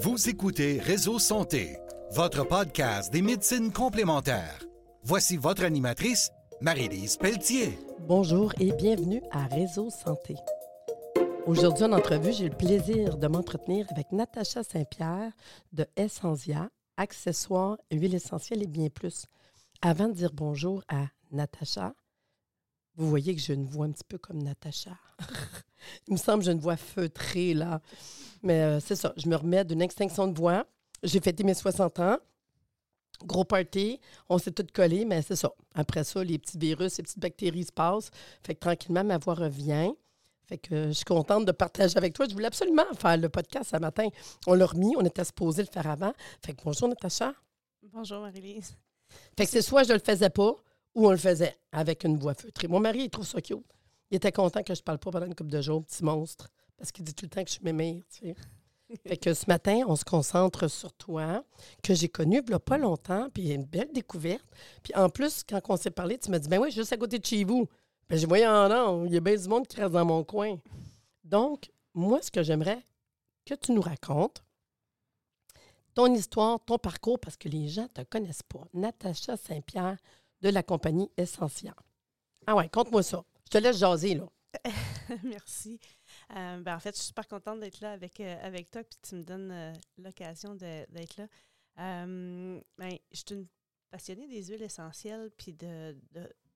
Vous écoutez Réseau Santé, votre podcast des médecines complémentaires. Voici votre animatrice, Marie-Lise Pelletier. Bonjour et bienvenue à Réseau Santé. Aujourd'hui, en entrevue, j'ai le plaisir de m'entretenir avec Natacha Saint-Pierre de Essensia, accessoires, huiles essentielles et bien plus. Avant de dire bonjour à Natacha, vous voyez que j'ai une voix un petit peu comme Natacha. Il me semble que j'ai une voix feutrée, là. Mais euh, c'est ça, je me remets d'une extinction de voix. J'ai fêté mes 60 ans. Gros party, on s'est tous collés, mais c'est ça. Après ça, les petits virus, les petites bactéries se passent. Fait que tranquillement, ma voix revient. Fait que je suis contente de partager avec toi. Je voulais absolument faire le podcast ce matin. On l'a remis, on était supposé le faire avant. Fait que bonjour, Natacha. Bonjour, Marie-Lise. Fait que c'est soit je le faisais pas ou on le faisait avec une voix feutrée. Mon mari, il trouve ça cute. Il était content que je parle pas pendant une couple de jours, petit monstre, parce qu'il dit tout le temps que je suis mémère, tu sais. fait que ce matin, on se concentre sur toi, que j'ai connu il y a pas longtemps, puis une belle découverte. Puis en plus, quand on s'est parlé, tu m'as dit, ben oui, juste à côté de chez vous. Ben j'ai voyé en non, il y a bien du monde qui reste dans mon coin. Donc, moi, ce que j'aimerais que tu nous racontes, ton histoire, ton parcours, parce que les gens ne te connaissent pas. Natacha Saint-Pierre de la compagnie Essentia. Ah ouais, conte-moi ça. Je te laisse jaser, là. Merci. Euh, ben, en fait, je suis super contente d'être là avec, euh, avec toi, puis tu me donnes euh, l'occasion d'être là. ben, je suis une passionnée des huiles essentielles, puis de,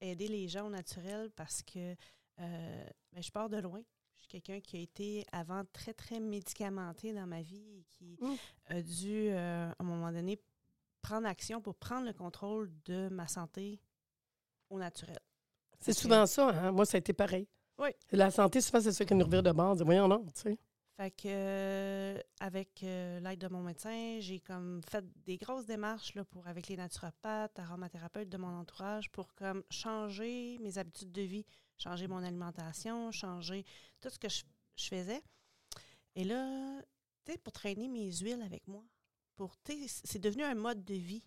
aider les gens au naturel parce que ben, je pars de loin. Je suis quelqu'un qui a été avant très, très médicamenté dans ma vie et qui Mmh. a dû, à un moment donné, prendre action pour prendre le contrôle de ma santé au naturel. C'est souvent ça, hein? Moi, ça a été pareil. Oui. La santé, souvent, c'est ça qui nous revient de base. Voyons, non, tu sais. Fait que euh, avec euh, l'aide de mon médecin, j'ai comme fait des grosses démarches là, pour avec les naturopathes, aromathérapeutes de mon entourage pour comme changer mes habitudes de vie, changer mon alimentation, changer tout ce que je, je faisais. Et là, tu sais, pour traîner mes huiles avec moi, pour c'est devenu un mode de vie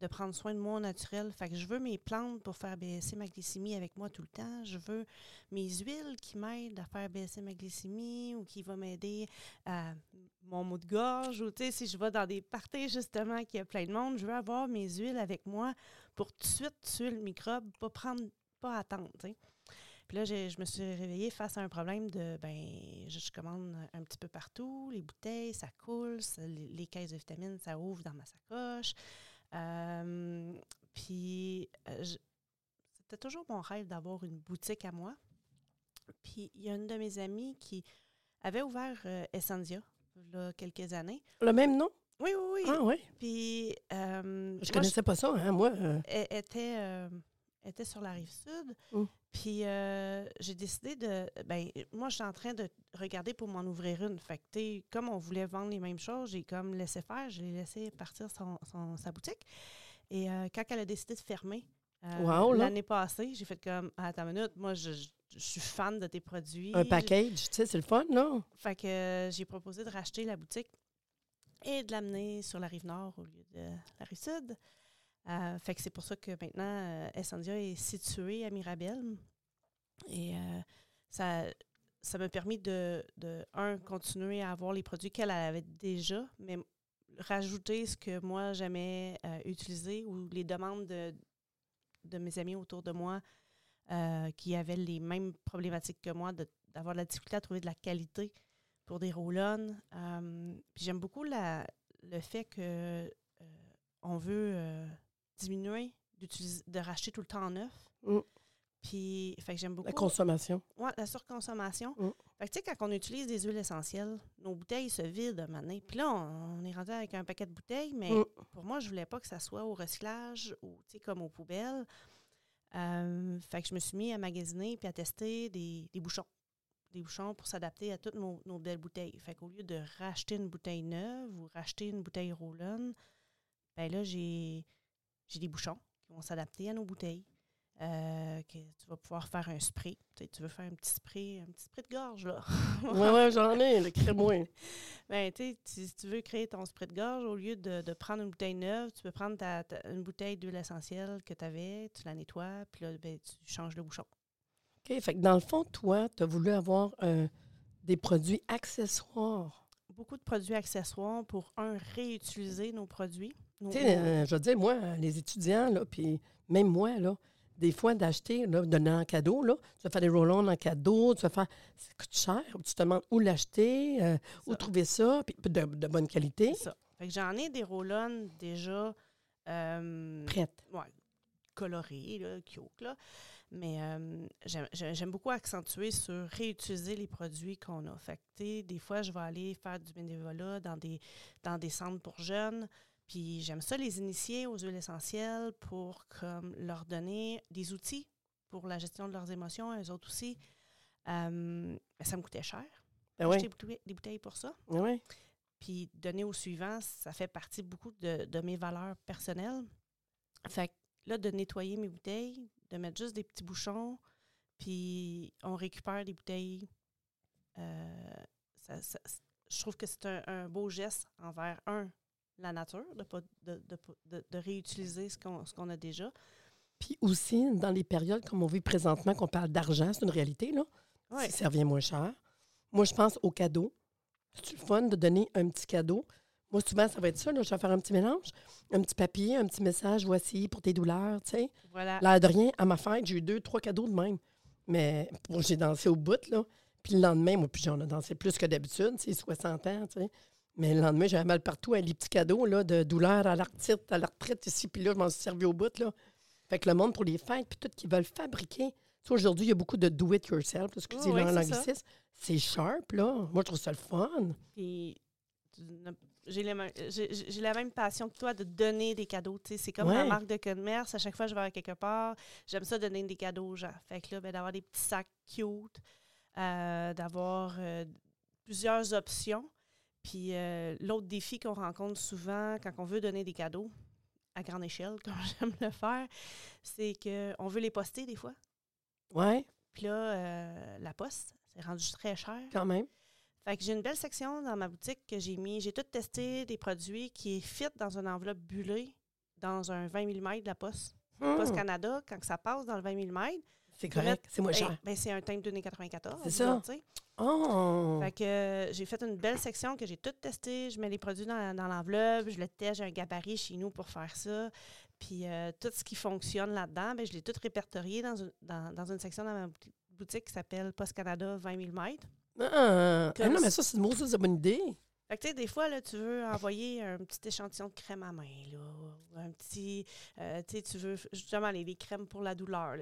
de prendre soin de moi naturel. Fait que je veux mes plantes pour faire baisser ma glycémie avec moi tout le temps. Je veux mes huiles qui m'aident à faire baisser ma glycémie ou qui vont m'aider à mon mot de gorge ou si je vais dans des parties justement qui a plein de monde, je veux avoir mes huiles avec moi pour tout de suite tuer le microbe, pas prendre pas attendre. Puis là, je me suis réveillée face à un problème de, ben, je, je commande un petit peu partout, les bouteilles, ça coule, ça- les, les caisses de vitamines, ça ouvre dans ma sacoche. Euh, puis, euh, c'était toujours mon rêve d'avoir une boutique à moi. Puis, il y a une de mes amies qui avait ouvert euh, Essendia, il y a quelques années. Le même nom? Oui, oui, oui. Ah, oui. Puis, euh, Je moi, connaissais pas ça, hein? Moi, elle était, euh, était sur la rive sud. Mm. Puis euh, j'ai décidé de. Ben, moi, je suis en train de regarder pour m'en ouvrir une. Fait que, comme on voulait vendre les mêmes choses, j'ai comme laissé faire. Je l'ai laissé partir son, son- sa boutique. Et euh, quand elle a décidé de fermer euh, Wow, l'année passée, j'ai fait comme Attends une minute, moi, je, je- je suis fan de tes produits. un package, tu sais, c'est le fun, là. Fait que euh, j'ai proposé de racheter la boutique et de l'amener sur la rive nord au lieu de la rive sud. Euh, fait que c'est pour ça que maintenant, euh, Essendia est située à Mirabel. Et euh, ça ça m'a permis de, un, continuer à avoir les produits qu'elle avait déjà, mais rajouter ce que moi j'aimais utiliser ou les demandes de, de mes amis autour de moi qui avaient les mêmes problématiques que moi, d'avoir de la difficulté à trouver de la qualité pour des puis j'aime beaucoup le fait que on veut diminuer d'utiliser- de racheter tout le temps en neuf. Mm. Puis, fait que j'aime beaucoup La consommation. Ouais, la surconsommation. Mm. Fait que, tu sais, quand on utilise des huiles essentielles, nos bouteilles se vident maintenant. Puis là, on, on est rendu avec un paquet de bouteilles, mais Mm. pour moi, je voulais pas que ça soit au recyclage ou, tu sais, comme aux poubelles. Euh, fait que je me suis mis à magasiner puis à tester des, des bouchons. Des bouchons pour s'adapter à toutes nos, nos belles bouteilles. Fait qu'au lieu de racheter une bouteille neuve ou racheter une bouteille roll-on, ben là, j'ai j'ai des bouchons qui vont s'adapter à nos bouteilles. Euh, que tu vas pouvoir faire un spray. Tu, sais, tu veux faire un petit spray, un petit spray de gorge, là. Oui, oui, j'en ai, le crée-moi. Ben, tu sais, si si tu veux créer ton spray de gorge, au lieu de, de prendre une bouteille neuve, tu peux prendre ta, ta- une bouteille d'huile essentielle que tu avais, tu la nettoies, puis là, ben, tu changes le bouchon. OK, fait que dans le fond, toi, tu as voulu avoir euh, des produits accessoires. beaucoup de produits accessoires pour, un, réutiliser nos produits. Euh, je veux dire, moi, les étudiants, là, puis même moi, là, des fois, d'acheter, là, donner en cadeau, là, tu vas faire des roll-on en cadeau, tu vas faire... Ça coûte cher. Tu te demandes où l'acheter, euh, où trouver ça, puis de, de bonne qualité. Ça. Fait que j'en ai des roll déjà euh, Prête. ouais, colorés, là, cute, là. Mais euh, j'aime- beaucoup accentuer sur réutiliser les produits qu'on a. Fait que, des fois, je vais aller faire du bénévolat dans des, dans des centres pour jeunes. Puis j'aime ça les initier aux huiles essentielles pour comme, leur donner des outils pour la gestion de leurs émotions, eux autres aussi. Euh, ça me coûtait cher. Ben oui. acheter des bouteilles- des bouteilles pour ça. Oui. Puis donner au suivant, ça fait partie beaucoup de, de mes valeurs personnelles. Fait que là, de nettoyer mes bouteilles, de mettre juste des petits bouchons, puis on récupère des bouteilles. euh, ça- ça- je trouve que c'est un, un beau geste envers, un, la nature, de, pas, de, de, de- réutiliser ce qu'on ce qu'on a déjà. Puis aussi, dans les périodes comme on vit présentement, qu'on parle d'argent, c'est une réalité, là. Ouais. Ça revient moins cher. Moi, je pense aux cadeaux. C'est le fun de donner un petit cadeau. Moi, souvent, ça va être ça. Là, je vais faire un petit mélange, un petit papier, un petit message, voici pour tes douleurs, tu sais. Voilà. L'air de rien, à ma fête, j'ai eu deux, trois cadeaux de même. Mais bon, j'ai dansé au bout, là. Puis le lendemain, moi, puis j'en ai dansé plus que d'habitude, tu sais, 60 ans, tu sais. Mais le lendemain, j'avais mal partout avec les petits cadeaux, là, de douleur à la retraite, à la retraite ici, puis là, je m'en suis servi au bout, là. Fait que le monde, pour les fêtes, puis tout, qui veulent fabriquer. Tu sais, aujourd'hui, il y a beaucoup de do-it-yourself, que Oui, ça. l'anglicisme. C'est sharp, là. Moi, je trouve ça le fun. Puis j'ai la, même- j'ai- j'ai la même passion que toi de donner des cadeaux. tu sais. C'est comme Ouais. ma marque de commerce. À chaque fois que je vais à quelque part, j'aime ça donner des cadeaux aux gens. Fait que là, ben, d'avoir des petits sacs cute, euh, d'avoir euh, plusieurs options. Puis euh, l'autre défi qu'on rencontre souvent quand on veut donner des cadeaux, à grande échelle, comme j'aime le faire, c'est qu'on veut les poster des fois. Ouais, Puis là, euh, la poste, c'est rendu très cher. quand même. Fait que j'ai une belle section dans ma boutique que j'ai mis. J'ai tout testé des produits qui fit dans une enveloppe bullée dans un 20 mm de la Poste. Poste Hum, Canada, quand ça passe dans le 20 mm, c'est correct, c'est moins cher. ben, c'est un timbre de 94. C'est ça. Oh! Fait que euh, j'ai fait une belle section que j'ai tout testé. Je mets les produits dans, dans l'enveloppe, je le teste, j'ai un gabarit chez nous pour faire ça. Puis euh, tout ce qui fonctionne là-dedans, ben, je l'ai tout répertorié dans une, dans, dans une section dans ma bouti- boutique qui s'appelle Post Canada 20 mm. Ah, ah Comme non, mais ça- c'est une bonne idée. Fait que, tu sais, des fois, là, tu veux envoyer un petit échantillon de crème à main, là, un petit, euh, tu sais, tu veux, justement, les, les crèmes pour la douleur,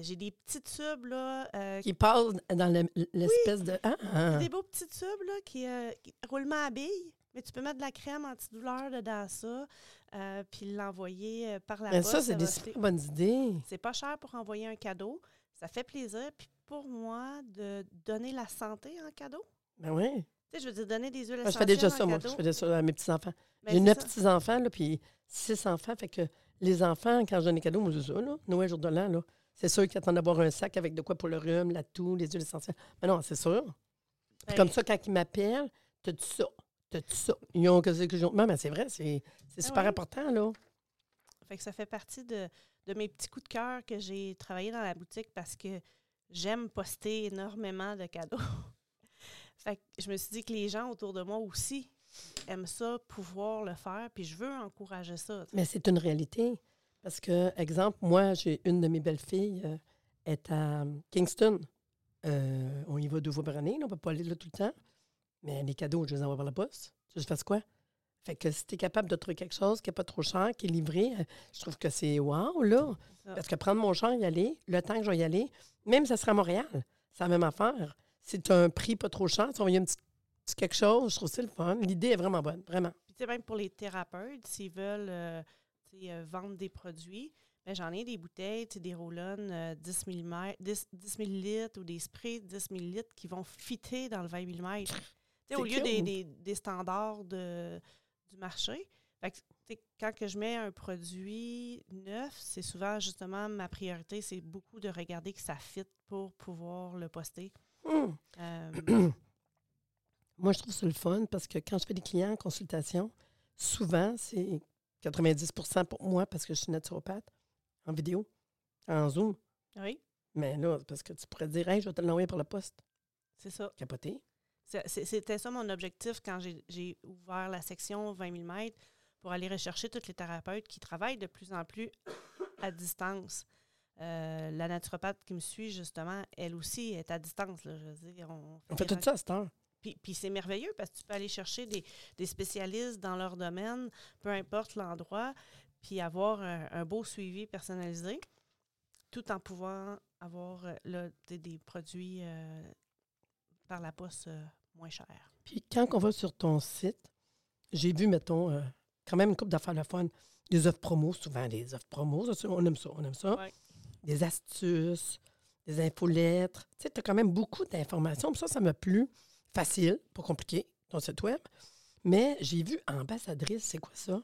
J'ai des petits tubes, là, euh, Qui passe dans le- l'espèce de. Ah, ah. des beaux petits tubes, là, qui, euh, qui- roulement à billes, mais tu peux mettre de la crème antidouleur dedans ça, euh, puis l'envoyer par la Mais poste. ça, c'est des super bonnes idées. C'est pas cher pour envoyer un cadeau. Ça fait plaisir. Puis pour moi, de donner la santé en cadeau? Ben oui. Tu sais, je veux dire, donner des huiles Moi, je fais essentielles déjà en ça, moi. Je fais déjà ça à mes petits-enfants. Ben, J'ai neuf petits-enfants, là, puis six enfants. Fait que les enfants, quand je donne des cadeaux, moi, c'est ça, là. Noël, jour de l'an, là. C'est sûr qu'ils attendent d'avoir un sac avec de quoi pour le rhume, la toux, les huiles essentielles. Mais non, c'est sûr. Puis Ben, comme ça, quand ils m'appellent, t'as-tu ça? T'as-tu ça? Ils ont que c'est que j'ai. Non, mais c'est vrai, c'est Ah super ouais. important, là. Fait que ça fait partie de, de mes petits coups de cœur que j'ai travaillé dans la boutique parce que j'aime poster énormément de cadeaux. Fait que je me suis dit que les gens autour de moi aussi aiment ça, pouvoir le faire, puis je veux encourager ça. Mais c'est une réalité. Parce que, exemple, moi, j'ai une de mes belles-filles euh, est à Kingston. Euh, on y va deux fois par année, là, on ne peut pas aller là tout le temps. Mais les cadeaux, je les envoie par la poste. Je fasse quoi? Fait que si tu es capable de trouver quelque chose qui n'est pas trop cher, qui est livré, euh, je trouve que c'est wow, là. Parce que prendre mon char, y aller, le temps que je vais y aller, même si ça serait à Montréal, c'est la même affaire. Si as un prix pas trop cher, tu envoies un petit, petit quelque chose, je trouve c'est le fun. L'idée est vraiment bonne, vraiment. Puis tu sais, même pour les thérapeutes, s'ils veulent euh, euh, vendre des produits, ben, j'en ai des bouteilles, des roll-on euh, 10, mm, 10, 10 millilitres ou des sprays 10 millilitres qui vont fitter dans le 20 mm. Au C'est lieu des, cool. des- des standards de, du marché. Fait que, quand que je mets un produit neuf, c'est souvent justement ma priorité, c'est beaucoup de regarder que ça fit pour pouvoir le poster. Euh, Moi, je trouve ça le fun parce que quand je fais des clients en consultation, souvent, c'est 90% pour moi parce que je suis naturopathe en vidéo, en Zoom. oui, Mais là, parce que tu pourrais dire, hey, je vais te l'envoyer par la poste. c'est ça. Capoté. C'était ça mon objectif quand j'ai- j'ai ouvert la section 20 000 mètres pour aller rechercher tous les thérapeutes qui travaillent de plus en plus à distance. Euh, la naturopathe qui me suit, justement, elle aussi est à distance. Là, je veux dire, on On fait tout ça à cette heure. puis, puis c'est merveilleux parce que tu peux aller chercher des, des spécialistes dans leur domaine, peu importe l'endroit, puis avoir un, un beau suivi personnalisé, tout en pouvant avoir euh, là, des, des produits euh, par la poste euh, moins chers. Puis quand on va sur ton site, j'ai vu, mettons, quand même une coupe d'affaires le fun. Des offres promos, souvent des offres promos. ça, on aime ça, on aime ça. Ouais. Des astuces, des infolettres. Tu sais, tu as quand même beaucoup d'informations. Ça, ça m'a plu. Facile, pas compliqué, ton site web. Mais j'ai vu ambassadrice, c'est quoi ça?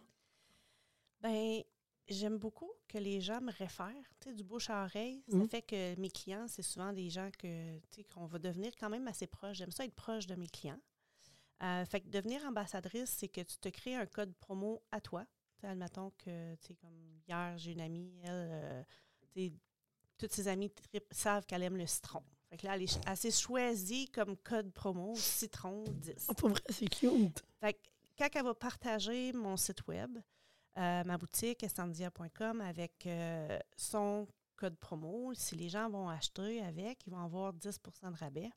Ben, j'aime beaucoup que les gens me réfèrent, tu sais, du bouche à oreille. Ça Mhm. fait que mes clients, c'est souvent des gens que, tu sais, qu'on va devenir quand même assez proche. J'aime ça être proche de mes clients. Euh, fait que devenir ambassadrice, c'est que tu te crées un code promo à toi. Tu sais, admettons que, tu sais, comme hier, j'ai une amie, elle, euh, tu sais, toutes ses amies savent qu'elle aime le citron. Fait que là, elle, est- elle s'est choisie comme code promo citron 10. Oh, pour vrai, c'est cute. Fait que quand elle va partager mon site web, euh, ma boutique, estandia.com, avec euh, son code promo, si les gens vont acheter avec, ils vont avoir 10% de rabais.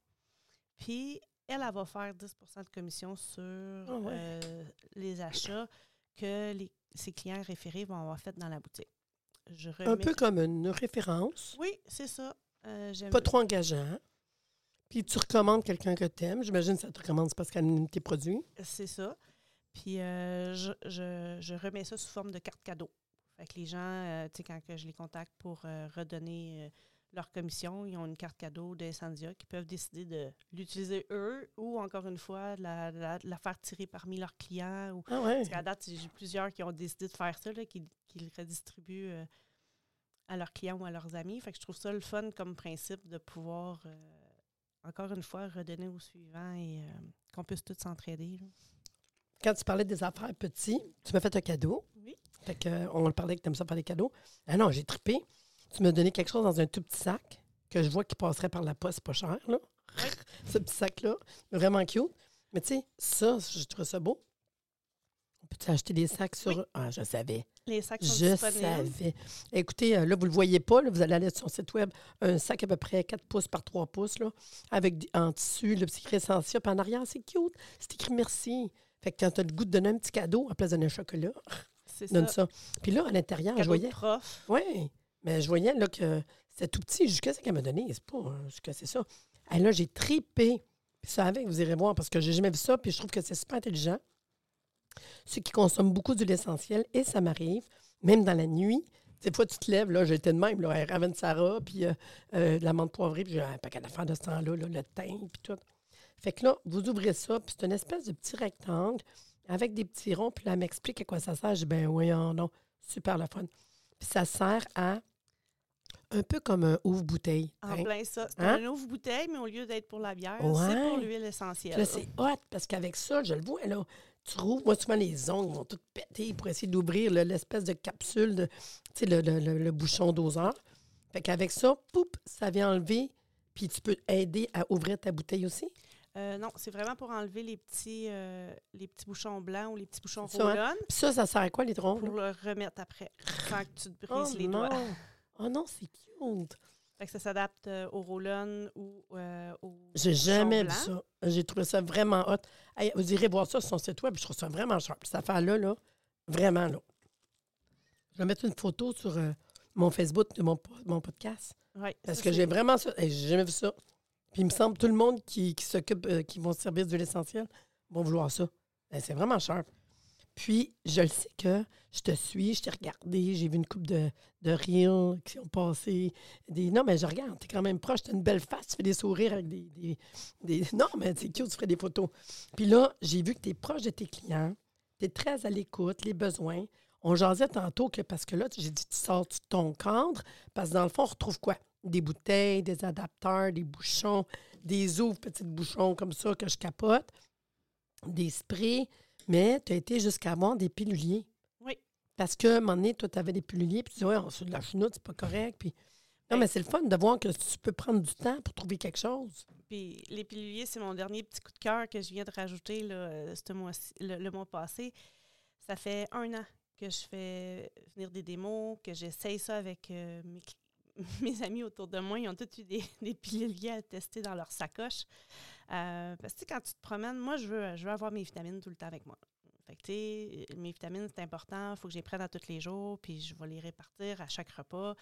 Puis, elle, elle va faire 10% de commission sur Ah ouais. euh, les achats que les, ses clients référés vont avoir fait dans la boutique. Je Un peu comme une référence, Oui, c'est ça. Euh, pas trop engageant. Puis tu recommandes quelqu'un que tu aimes. J'imagine que ça te recommande parce qu'elle aime tes produits. C'est ça. Puis euh, je, je- je remets ça sous forme de carte cadeau. Fait que les gens, euh, tu sais, quand que je les contacte pour redonner leur commission, ils ont une carte cadeau de Essendia qui peuvent décider de l'utiliser eux ou encore une fois de la, la faire tirer parmi leurs clients. Ou, Ah ouais. parce qu'à date, j'ai plusieurs qui ont décidé de faire ça, là, qui, qui le redistribuent euh, à leurs clients ou à leurs amis. Fait que je trouve ça le fun comme principe de pouvoir, euh, encore une fois, redonner au suivant et euh, qu'on puisse tous s'entraider. Quand tu parlais des affaires petits, tu m'as fait un cadeau. Oui. Fait que, on le parlait que tu aimes ça faire des cadeaux. Ah non, j'ai trippé. Tu m'as donné quelque chose dans un tout petit sac que je vois qui passerait par la poste, pas cher, là. Ce petit sac-là. Vraiment cute. Mais tu sais, ça, je trouve ça beau. On peut acheter des sacs sur. Oui. Ah, je savais. Les sacs sont Je disponibles. savais. Écoutez, euh, là, vous ne le voyez pas. là, vous allez aller sur son site web. Un sac à peu près 4 pouces par 3 pouces, là, avec des- en tissu, le petit Essentia. Puis en arrière, c'est cute. C'est écrit merci. Fait que quand tu as le goût de donner un petit cadeau à place de donner un chocolat, donne ça. ça. Puis là, à l'intérieur, je voyais. prof. Oui, mais je voyais là, que c'était tout petit. Jusqu'à ce qu'elle m'a donné. C'est pas euh, jusqu'à c'est ça. Et là, j'ai tripé. Puis ça avec, vous irez voir, parce que j'ai jamais vu ça. Puis je trouve que c'est super intelligent. Ceux qui consomment beaucoup d'huile essentielle, et ça m'arrive, même dans la nuit. Des fois, tu te lèves, là, j'étais de même, là, Raven Sarah, puis euh, euh, de la menthe poivrée, puis j'ai un paquet d'affaires de ce temps-là, là, le thym, puis tout. Fait que là, vous ouvrez ça, puis c'est une espèce de petit rectangle avec des petits ronds, puis là, elle m'explique à quoi ça sert. Je dis, ben oui, non, super la fun. Puis ça sert à un peu comme un ouvre-bouteille. En hein? plein ça. C'est Hein? un ouvre-bouteille, mais au lieu d'être pour la bière, Ouais. c'est pour l'huile Puis essentielle. là, c'est hot, parce qu'avec ça, je le vois, là, tu rouvres, moi, souvent, les ongles vont toutes péter pour essayer d'ouvrir l'espèce de capsule, de, tu sais, le, le- le- le bouchon doseur. Fait qu'avec ça, poup, ça vient enlever, puis tu peux aider à ouvrir ta bouteille aussi? Euh, non, c'est vraiment pour enlever les petits, euh, les petits bouchons blancs ou les petits bouchons C'est ça, hein? ça, ça sert à quoi, les troncs? pour le remettre après, sans que tu te Oh brises les non! doigts. Oh non, c'est cute! Fait que ça s'adapte euh, au roll-on ou euh, au J'ai jamais vu ça. J'ai trouvé ça vraiment hot. Hey, vous irez voir ça sur son site web. Je trouve ça vraiment sharp. Cette affaire-là, là, vraiment, là. Je vais mettre une photo sur euh, mon Facebook de mon, mon podcast. Ouais, Parce ça, que j'ai vraiment ça. Hey, j'ai jamais vu ça. Puis il me semble tout le monde qui, qui s'occupe, euh, qui vont se servir de l'essentiel, vont vouloir ça. Hey, c'est vraiment sharp. Puis, je le sais que je te suis, je t'ai regardé, j'ai vu une coupe de, de reels qui ont passé. Non, mais je regarde, t'es quand même proche, t'as une belle face, tu fais des sourires avec des. des, Non, mais c'est cute, tu ferais des photos. Puis là, j'ai vu que tu es proche de tes clients, tu es très à l'écoute, les besoins. On jasait tantôt que, parce que là, j'ai dit, tu sors ton cadre, parce que dans le fond, on retrouve quoi? Des bouteilles, des adapteurs, des bouchons, des ouvres, petits bouchons comme ça que je capote, des sprays, mais tu as été jusqu'à avoir des piluliers. Oui. Parce que, à un moment donné, toi, tu avais des piluliers, puis tu dis, ouais, on de la chenoute, c'est pas correct. Puis... Non, Ben- mais c'est le fun de voir que tu peux prendre du temps pour trouver quelque chose. Puis les piluliers, c'est mon dernier petit coup de cœur que je viens de rajouter là, euh, ce mois le, le mois passé. Ça fait un an que je fais venir des démos, que j'essaye ça avec euh, mes amis autour de moi. Ils ont tous eu des, des piluliers à tester dans leur sacoche. Euh, parce que quand tu te promènes, moi, je veux, je veux avoir mes vitamines tout le temps avec moi. Fait que, mes vitamines, c'est important. Il faut que je les prenne à tous les jours, puis je vais les répartir à chaque repas.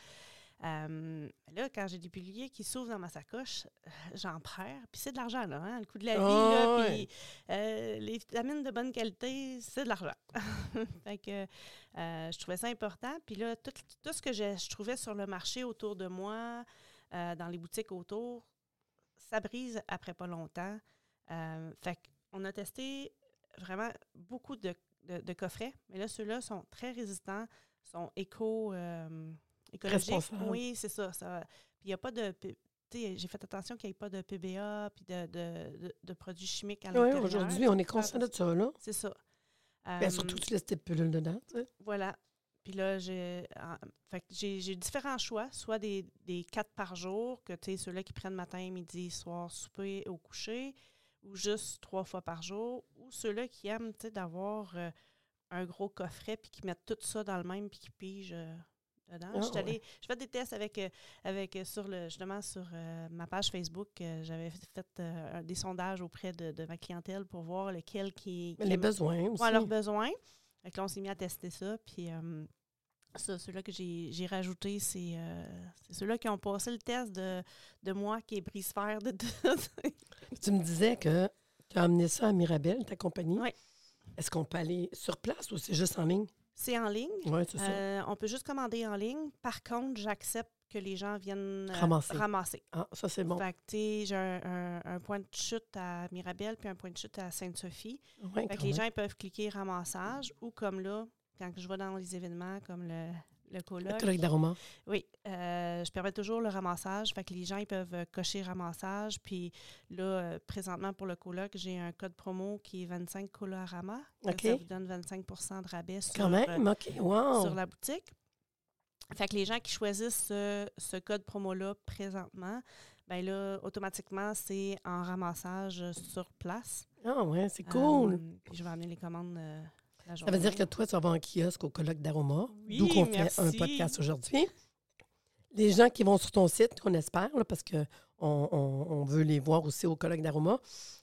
Euh, là, quand j'ai des piluliers qui s'ouvrent dans ma sacoche, euh, j'en perds. Puis c'est de l'argent, là, hein, le coût de la vie. Oh, là, ouais. puis euh, les vitamines de bonne qualité, c'est de l'argent. fait que euh, je trouvais ça important. Puis là, tout, tout ce que je, je trouvais sur le marché autour de moi, dans les boutiques autour, ça brise après pas longtemps. Euh, fait qu'on a testé vraiment beaucoup de, de- de coffrets, mais là, ceux-là sont très résistants, sont éco, euh, écologiques. Oui, c'est ça. ça. Puis il n'y a pas de. J'ai fait attention qu'il n'y ait pas de PBA puis de, de, de- de produits chimiques à Oui, l'intérieur. aujourd'hui, on est conscient de ça, là. C'est ça. Ben, Euh, surtout, tu laisses tes pilules dedans, voilà. Puis là, j'ai j'ai différents choix, soit des, des quatre par jour, que tu sais, ceux-là qui prennent matin, midi, soir, souper au coucher, ou juste trois fois par jour, ou ceux-là qui aiment, tu sais, d'avoir euh, un gros coffret, puis qui mettent tout ça dans le même, puis qui pigent euh, dedans. Ah, Je ouais. fais des tests avec, euh, avec sur le, justement, sur euh, ma page Facebook, j'avais fait des sondages auprès de, de ma clientèle pour voir lequel qui... Mais qui les besoins aussi. Leurs besoins. Là, on s'est mis à tester ça. Puis euh, ça, ceux-là que j'ai rajouté, c'est euh, c'est ceux-là qui ont passé le test de, de moi qui est brise-fer de tout. Tu me disais que tu as amené ça à Mirabel, ta compagnie. Oui. Est-ce qu'on peut aller sur place ou c'est juste en ligne? C'est en ligne. Oui, c'est ça. Euh, on peut juste commander en ligne. Par contre, j'accepte que les gens viennent euh, Ramasser. ramasser. Ah, ça, c'est bon. Fait que, j'ai un, un- un point de chute à Mirabel puis un point de chute à Sainte-Sophie. Ouais, Fait que les gens ils peuvent cliquer ramassage ou comme là, quand je vais dans les événements comme le, le Le colloque, d'aroma. Oui, euh, je permets toujours le ramassage. Fait que les gens ils peuvent euh, cocher ramassage. Puis là, euh, présentement pour le coloc, j'ai un code promo qui est 25 Colorama. OK. Ça vous donne 25% de rabais sur, Quand même, OK. Wow! sur la boutique. Fait que les gens qui choisissent ce, ce code promo-là présentement, ben là, automatiquement, c'est en ramassage sur place. Ah, ouais, c'est cool. Euh, puis je vais amener les commandes ça veut dire que toi, tu vas avoir un kiosque au colloque d'aroma, Oui, d'où qu'on fait un podcast aujourd'hui. Les gens qui vont sur ton site, qu'on espère, là, parce qu'on on, on veut les voir aussi au colloque d'aroma,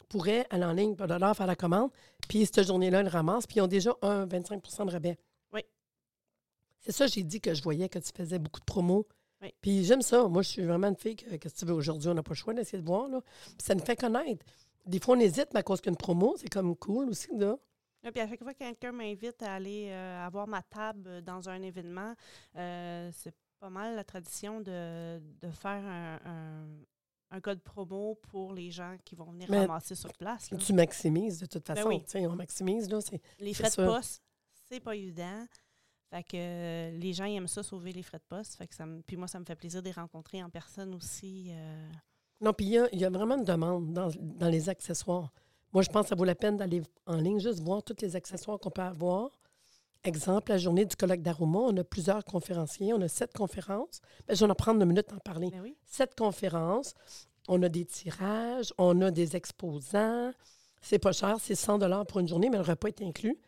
pourraient aller en ligne, leur faire la commande, puis cette journée-là, ils le ramassent, puis ils ont déjà un 25 de rabais. Oui. C'est ça, j'ai dit que je voyais que tu faisais beaucoup de promos. Oui. Puis j'aime ça. Moi, je suis vraiment une fille que, que si tu veux, aujourd'hui, on n'a pas le choix d'essayer de voir. Là. Puis ça nous fait connaître. Des fois, on hésite, mais à cause qu'une promo, c'est comme cool aussi. Là. Là, puis à chaque fois que quelqu'un m'invite à aller euh, avoir ma table euh, dans un événement, euh, c'est pas mal la tradition de, de faire un, un- un code promo pour les gens qui vont venir Mais ramasser sur place. là. Tu maximises de toute façon. Ben oui. Sais, On maximise. Là, Les frais de poste, c'est pas évident. Fait que euh, les gens ils aiment ça, sauver les frais de poste. Fait que ça me- puis moi, ça me fait plaisir de les rencontrer en personne aussi. euh. Non, puis il y y a vraiment une demande dans, dans les accessoires. Moi, je pense que ça vaut la peine d'aller en ligne, juste voir tous les accessoires qu'on peut avoir. Exemple, la journée du colloque d'Aroma, on a plusieurs conférenciers, on a sept conférences. Ben, je vais en prendre une minute d'en parler. Ben oui. Sept conférences, on a des tirages, on a des exposants. C'est pas cher, c'est 100 pour une journée, mais le repas est inclus.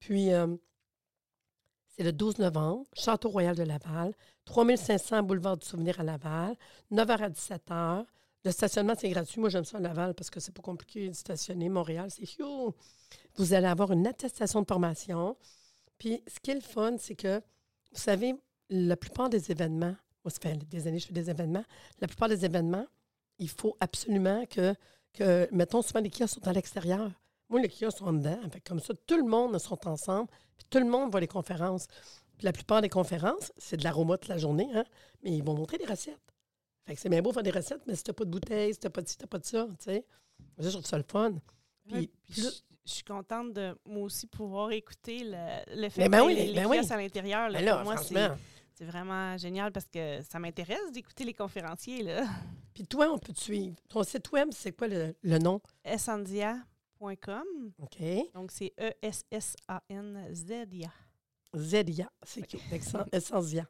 Puis, euh, c'est le 12 novembre, Château Royal de Laval, 3500 Boulevard du Souvenir à Laval, 9h à 17h. Le stationnement, c'est gratuit. Moi, j'aime ça à Laval parce que c'est pas compliqué de stationner. Montréal, c'est chou. Vous allez avoir une attestation de formation. Puis, ce qui est le fun, c'est que, vous savez, la plupart des événements, moi, ça fait des années que je fais des événements, la plupart des événements, il faut absolument que, que mettons, souvent les kiosques sont à l'extérieur. Moi, les kiosques sont en dedans. Fait comme ça, tout le monde sont ensemble, tout le monde voit les conférences. Puis la plupart des conférences, c'est de l'aroma toute la journée, hein, mais ils vont montrer des recettes. Fait que c'est bien beau faire des recettes, mais si t'as pas de bouteille, si t'as pas de ci, t'as pas de ça, tu sais. Moi, Je trouve ça le fun. Puis, Ouais, puis plus- je, je suis contente de moi aussi pouvoir écouter le, le fait ben oui, les, les ben oui. à l'intérieur. là, ben là, pour moi, c'est vraiment génial parce que ça m'intéresse d'écouter les conférenciers. là. Puis toi, on peut te suivre. Ton site web, c'est quoi le, le nom? essandia.com. OK. Donc, c'est E-S-S-A-N-Z-I-A. Zedia. C'est cute. Accent- Essensia.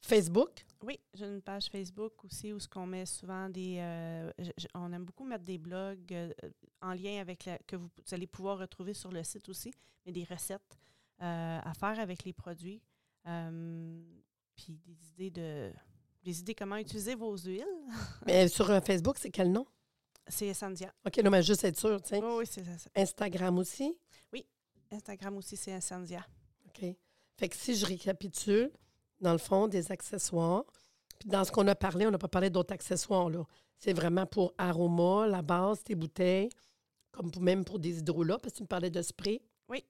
Facebook? Oui, j'ai une page Facebook aussi où ce qu'on met souvent des. euh, on aime beaucoup mettre des blogs euh, en lien avec la, que vous, vous allez pouvoir retrouver sur le site aussi, mais des recettes euh, à faire avec les produits, euh, puis des idées de des idées comment utiliser vos huiles. Mais sur euh, Facebook, c'est quel nom? C'est Essendia. OK, là, mais juste être sûr, tu sais. Oui, oui, c'est ça. Instagram aussi? Instagram aussi, c'est Essendia. OK. Fait que si je récapitule, dans le fond, des accessoires. Puis dans ce qu'on a parlé, on n'a pas parlé d'autres accessoires, là. C'est vraiment pour aroma, la base, tes bouteilles, comme pour- même pour des hydrolats, parce que tu me parlais de spray. Oui.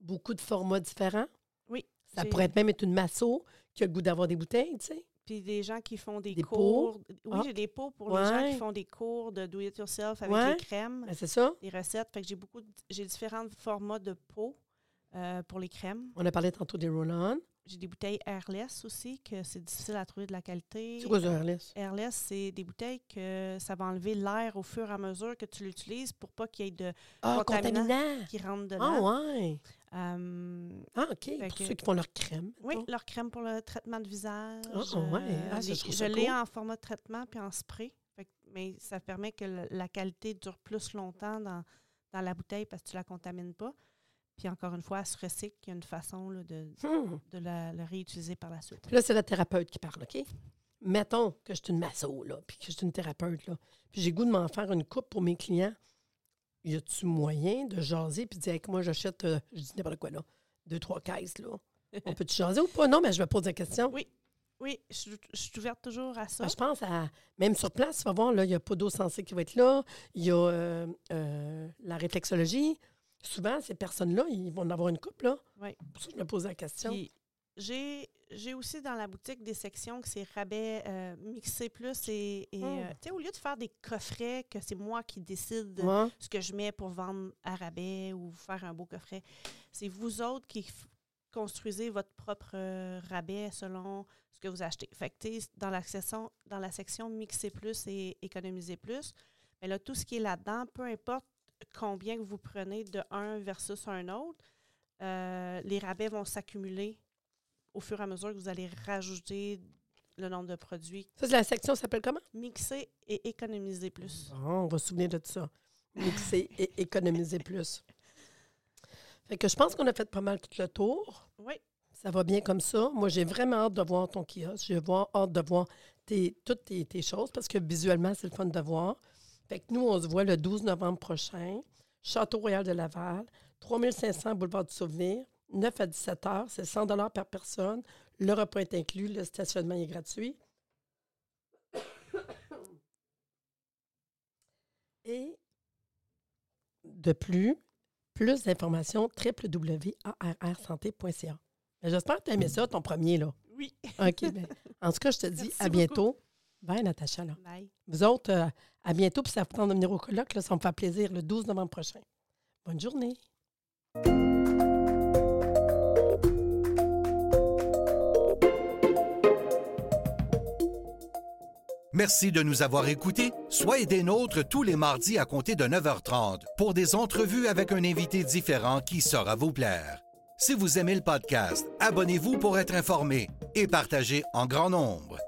Beaucoup de formats différents. Oui. Ça pourrait être même être une masso qui a le goût d'avoir des bouteilles, tu sais. Puis des gens qui font des, Des cours. Oui, Ah. j'ai des pots pour les gens qui font des cours de do it yourself avec Ouais. les crèmes. Ben, c'est ça. des recettes. Fait que j'ai beaucoup, de- j'ai différents formats de pots euh, pour les crèmes. On a parlé tantôt des roll-on. J'ai des bouteilles airless aussi, que c'est difficile à trouver de la qualité. C'est quoi ça, Arlès? Airless, c'est des bouteilles que ça va enlever l'air au fur et à mesure que tu l'utilises pour pas qu'il y ait de Ah, Contaminant. contaminant. qui rentre Ah, dedans. ouais. Euh, Ah, OK. Pour que- ceux qui font leur crème. oui, leur crème pour le traitement de visage. Ah, ouais. Ah, les- je trouve je ça l'ai cool. en format de traitement puis en spray. Fait mais ça permet que le- la qualité dure plus longtemps dans, dans la bouteille parce que tu la contamines pas. Puis encore une fois, elle se recycle. Il y a une façon là, de, Hmm. de la, la réutiliser par la suite. Puis là, c'est la thérapeute qui parle, OK? Mettons que je suis une masso, là, puis que je suis une thérapeute, là. Puis j'ai goût de m'en faire une coupe pour mes clients. Y a-tu moyen de jaser puis de dire, Hey, moi, j'achète, euh, je dis n'importe quoi, là, deux, trois caisses, là. On peut-tu jaser ou pas? Non, mais je vais poser la question. Oui. Oui, je, suis- je suis ouverte toujours à ça. Ben, je pense à. Même sur place, tu vas voir, là, il y a pas d'eau sensée qui va être là. Il y a euh, euh, la réflexologie. Souvent, ces personnes-là, ils vont en avoir une coupe, là. Oui. Pour ça je me pose la question. J'ai j'ai aussi dans la boutique des sections que c'est rabais euh, mixé plus et, et, Hmm. euh, tu sais, au lieu de faire des coffrets que c'est moi qui décide Ouais. ce que je mets pour vendre à rabais ou faire un beau coffret, c'est vous autres qui construisez votre propre euh, rabais selon ce que vous achetez. Fait que dans la section dans la section mixer plus et économiser plus, mais là tout ce qui est là-dedans, peu importe combien que vous prenez de un versus un autre, euh, les rabais vont s'accumuler au fur et à mesure que vous allez rajouter le nombre de produits. Ça, c'est la section, s'appelle comment? Mixer et économiser plus. Bon, on va se souvenir de tout ça. Mixer et économiser plus. Fait que je pense qu'on a fait pas mal tout le tour. Oui, Ça va bien comme ça. Moi, j'ai vraiment hâte de voir ton kiosque. J'ai hâte de voir tes, toutes tes, tes choses parce que visuellement, c'est le fun de voir. Fait que nous, on se voit le 12 novembre prochain. Château Royal de Laval, 3500 Boulevard du Souvenir, 9 à 17 heures. C'est 100 par personne. Le repas est inclus. Le stationnement est gratuit. Et de plus, plus d'informations, www.arrsanté.ca. J'espère que tu as aimé ça, ton premier, là. oui. OK. ben, en tout cas, je te dis Merci à bientôt. Bye, Natacha. Là. Bye. Vous autres, euh, à bientôt. Puis ça vous tente de venir au colloque. Là, ça me fait plaisir le 12 novembre prochain. Bonne journée. Merci de nous avoir écoutés. Soyez des nôtres tous les mardis à compter de 9h30 pour des entrevues avec un invité différent qui saura vous plaire. Si vous aimez le podcast, abonnez-vous pour être informé et partagez en grand nombre.